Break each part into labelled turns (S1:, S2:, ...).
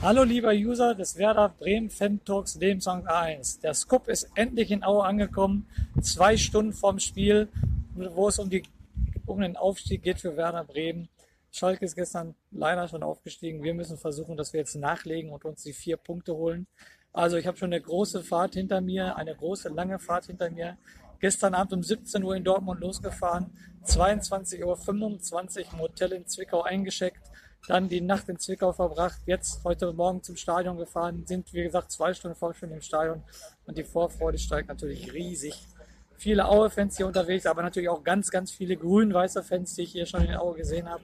S1: Hallo lieber User des Werder Bremen Fan Talks Lebenslang A1. Der Scoop ist endlich in Aue angekommen. Zwei Stunden vorm Spiel, wo es um, die, um den Aufstieg geht für Werder Bremen. Schalke ist gestern leider schon aufgestiegen. Wir müssen versuchen, dass wir jetzt nachlegen und uns die vier Punkte holen. Also ich habe schon eine große Fahrt hinter mir, eine große lange Fahrt hinter mir. Gestern Abend um 17 Uhr in Dortmund losgefahren, 22.25 Uhr im Hotel in Zwickau eingeschickt dann die Nacht in Zwickau verbracht, jetzt heute Morgen zum Stadion gefahren, sind wie gesagt zwei Stunden vor schon im Stadion und die Vorfreude steigt natürlich riesig. Viele Aue-Fans hier unterwegs, aber natürlich auch ganz, ganz viele grün-weiße Fans, die ich hier schon in Aue gesehen habe.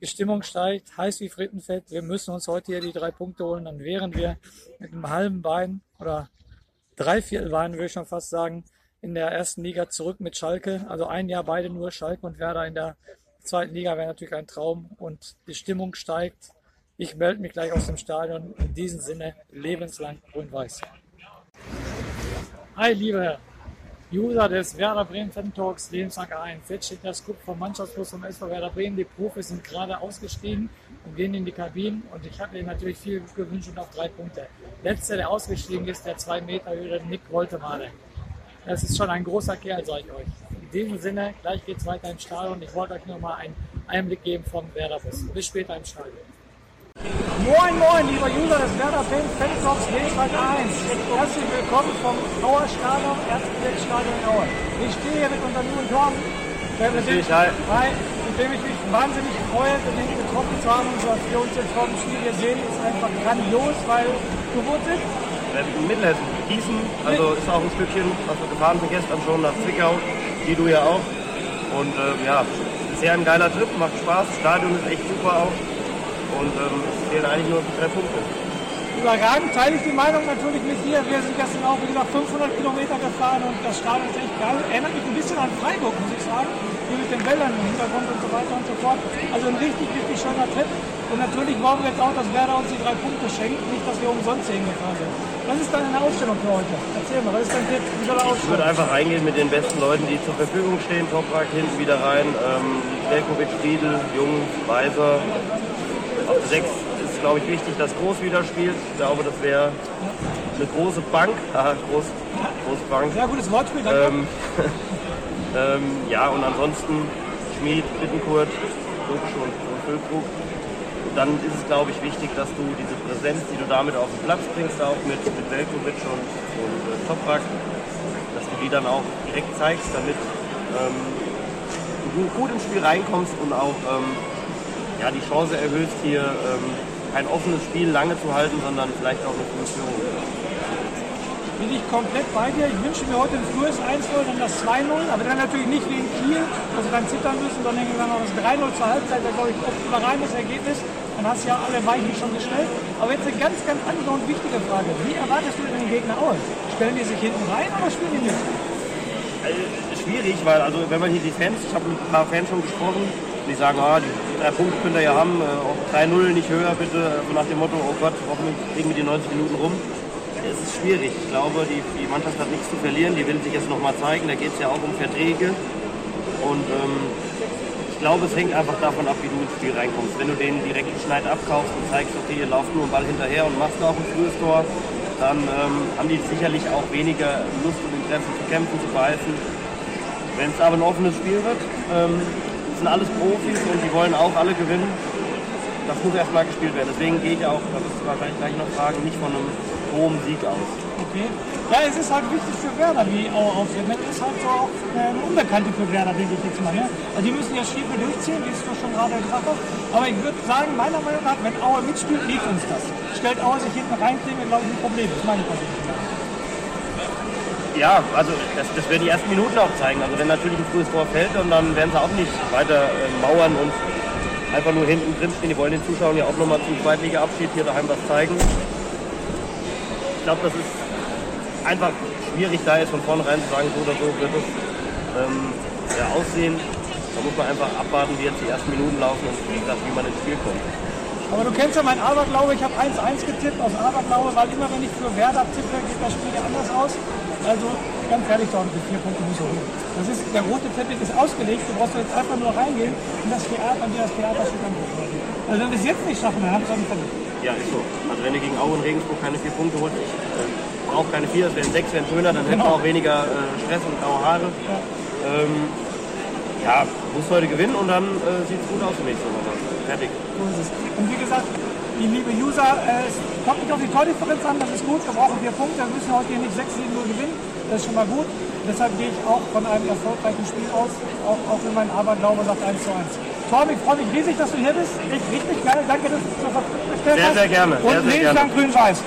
S1: Die Stimmung steigt, heiß wie Frittenfett. Wir müssen uns heute hier die drei Punkte holen. Dann wären wir mit einem halben Bein oder dreiviertel Bein, würde ich schon fast sagen, in der ersten Liga zurück mit Schalke. Also ein Jahr beide nur Schalke und Werder in der zweiten Liga wäre natürlich ein Traum und die Stimmung steigt. Ich melde mich gleich aus dem Stadion. In diesem Sinne lebenslang grün-weiß. Hi, liebe User des Werder Bremen Fan Talks Lebenslang 1. Jetzt steht der Scoop vom Mannschaftsbus vom SV Werder Bremen. Die Profis sind gerade ausgestiegen und gehen in die Kabinen. Und ich habe ihnen natürlich viel gewünscht und auf drei Punkte. Letzter, der ausgestiegen ist, der zwei Meter Höhe, Nick Woltemade. Das ist schon ein großer Kerl, sage ich euch. In diesem Sinne, gleich geht es weiter im Stadion. Ich wollte euch nur mal einen Einblick geben vom Werder-Bus. Bis später im Stadion. Moin, moin, lieber User des Werder Fans, Fantalks Lebenswald 1. Herzlich willkommen vom Auer Stadion, Erzgebirgsstadion in Aue. Ich stehe hier mit unserem jungen Tom, der mit dem, hi, mit dem ich mich wahnsinnig freue, den getroffen zu haben und was wir uns jetzt vor dem Spiel hier sehen, ist einfach grandios, weil du wo sind?
S2: In Mittelhessen, Gießen, also ist auch ein Stückchen, was wir gefahren sind gestern schon nach Zwickau wie du ja auch. Und ähm, ja, bisher ein geiler Trip, macht Spaß. Stadion ist echt super auch. Und ähm, es fehlen eigentlich nur drei Punkte.
S1: Überragend teile ich die Meinung natürlich mit dir. Wir sind gestern auch wieder 500 Kilometer gefahren und das Stadion ist echt geil. Erinnert mich ein bisschen an Freiburg, muss ich sagen. Hier mit den Wäldern im Hintergrund und so weiter und so fort. Also ein richtig, richtig schöner Trip. Und natürlich wollen wir jetzt auch, dass Werder uns die drei Punkte schenkt, nicht, dass wir umsonst hier hingefahren sind. Was ist deine Ausstellung für heute? Erzähl mal, was ist dein Tipp? Wie soll er
S2: Ich würde einfach reingehen mit den besten Leuten, die zur Verfügung stehen. Toprak hinten wieder rein. Ähm, Riedel, Jung, Weiser. Auf der 6 ist, glaube ich, wichtig, dass Groß wieder spielt. Ich glaube, das wäre eine große Bank. Aha, groß, große Bank.
S1: Sehr gutes Wortspiel, danke. Ähm,
S2: ähm, ja, und ansonsten Schmied, Bittenkurt, Dubsch und Füllkrug dann ist es, glaube ich, wichtig, dass du diese Präsenz, die du damit auf den Platz bringst, auch mit, Velkovic und, und äh, Toprak, dass du die dann auch direkt zeigst, damit ähm, du gut ins Spiel reinkommst und auch ähm, ja, die Chance erhöhst, hier ähm, kein offenes Spiel lange zu halten, sondern vielleicht auch eine Führung
S1: bin ich komplett bei dir. Ich wünsche mir heute ein frühes 1-0, dann das 2-0, aber dann natürlich nicht in Kiel, wo sie dann zittern müssen, sondern irgendwann noch das 3-0 zur Halbzeit, wäre glaube ich ein überragendes Ergebnis. Dann hast du ja alle Weichen schon gestellt. Aber jetzt eine ganz, ganz andere und wichtige Frage. Wie erwartest du denn den Gegner aus? Stellen die sich hinten rein oder spielen die nicht?
S2: Also, schwierig, weil also wenn man hier die Fans, ich habe mit ein paar Fans schon gesprochen, die sagen, ah, die drei Punkte könnt ihr ja haben, äh, 3-0 nicht höher bitte, also nach dem Motto, oh Gott, hoffentlich kriegen wir die 90 Minuten rum es ist schwierig. Ich glaube, die, die Mannschaft hat nichts zu verlieren. Die will sich jetzt nochmal zeigen. Da geht es ja auch um Verträge. Und ähm, ich glaube, es hängt einfach davon ab, wie Spiel reinkommst. Wenn du den direkten Schneid abkaufst und zeigst, okay, ihr lauft nur einen Ball hinterher und machst auch ein frühes Tor, dann ähm, haben die sicherlich auch weniger Lust und Interesse zu kämpfen, zu beißen. Wenn es aber ein offenes Spiel wird, ähm, sind alles Profis und die wollen auch alle gewinnen. Das muss erstmal gespielt werden. Deswegen gehe ich auch, das ist wahrscheinlich gleich noch fragen, nicht von einem hohem Sieg aus.
S1: Okay. Ja, es ist halt wichtig für Werder, wie Aue auftritt. Das ist halt so auch eine Unbekannte für Werder, denke ich jetzt mal. Ne? Also die müssen ja Stiefel durchziehen, wie es du schon gerade gesagt hast. Aber ich würde sagen, meiner Meinung nach, wenn Aue mitspielt, liegt uns das. Stellt Aue sich hinten rein, kriegen wir, glaube ich, ein Problem. Das ist meine persönliche
S2: ja, also das, das werden die ersten Minuten auch zeigen. Also wenn natürlich ein frühes Tor fällt, und dann werden sie auch nicht weiter äh, mauern und einfach nur hinten drin stehen. Die wollen den Zuschauern ja auch nochmal zum Zweitliga-Abschied hier daheim was zeigen glaube, das ist einfach schwierig, da jetzt von vornherein zu sagen, so oder so wird es ähm, ja, aussehen. Da muss man einfach abwarten, wie jetzt die ersten Minuten laufen und wie gesagt, wie man ins Spiel kommt.
S1: Aber du kennst ja mein Aberglaube, ich habe 1-1 getippt aus Aberglaube, weil immer wenn ich für Werder tippe, geht das Spiel ja anders aus. Also ganz ehrlich, Tom, die vier Punkte nicht so hoch. Das ist, der rote Teppich ist ausgelegt, du brauchst jetzt einfach nur reingehen und das Theater, und dir das Theaterstück angucken. Also wenn wir es jetzt nicht schaffen, dann haben wir es auch nicht.
S2: Ja, ist so. Also wenn du gegen Aue und Regensburg keine vier Punkte holst, ich äh, brauche keine vier, es wären sechs, wären schöner, dann hätten wir auch weniger äh, Stress und graue Haare. Ja. Ähm, ja, muss heute gewinnen und dann äh, sieht es gut aus für nächste Woche. Fertig.
S1: Und wie gesagt, die liebe User, äh, es kommt nicht auf die Tordifferenz an, das ist gut. Wir brauchen vier Punkte, wir müssen heute hier nicht 6 7 0 gewinnen. Das ist schon mal gut. Deshalb gehe ich auch von einem erfolgreichen Spiel aus, auch, auch wenn mein Aberglaube sagt 1 zu 1. Torben, ich freue mich riesig, dass du hier bist. Echt richtig geil. Danke, dass du zur Verfügung gestellt
S2: hast. Sehr, sehr gerne.
S1: Und
S2: sehr, sehr
S1: gerne. grün-weiß.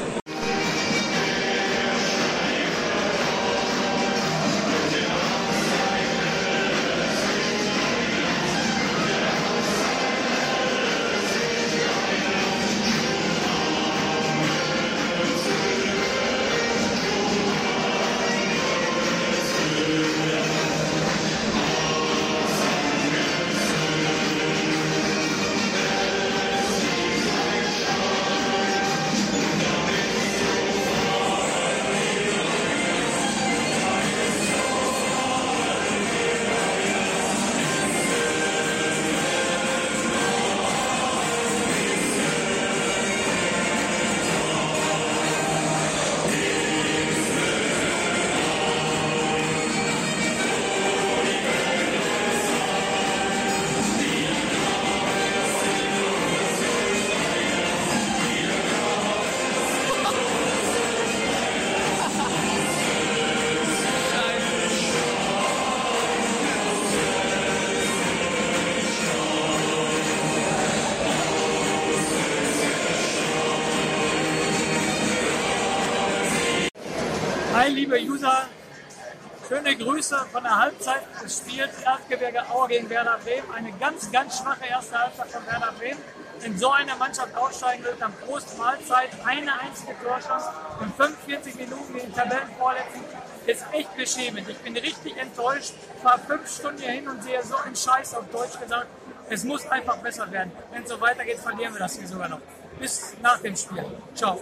S1: Schöne Grüße von der Halbzeit des Spiels Erzgebirge Aue gegen Werder Bremen. Eine ganz, ganz schwache erste Halbzeit von Werder Bremen. Wenn so eine Mannschaft aussteigen will, dann Prost Mahlzeit, eine einzige Torchance und 45 Minuten gegen Tabellenvorletzten ist echt beschämend. Ich bin richtig enttäuscht. War fünf Stunden hier hin und sehe so einen Scheiß auf Deutsch gesagt. Es muss einfach besser werden. Wenn es so weitergeht, verlieren wir das hier sogar noch. Bis nach dem Spiel. Ciao.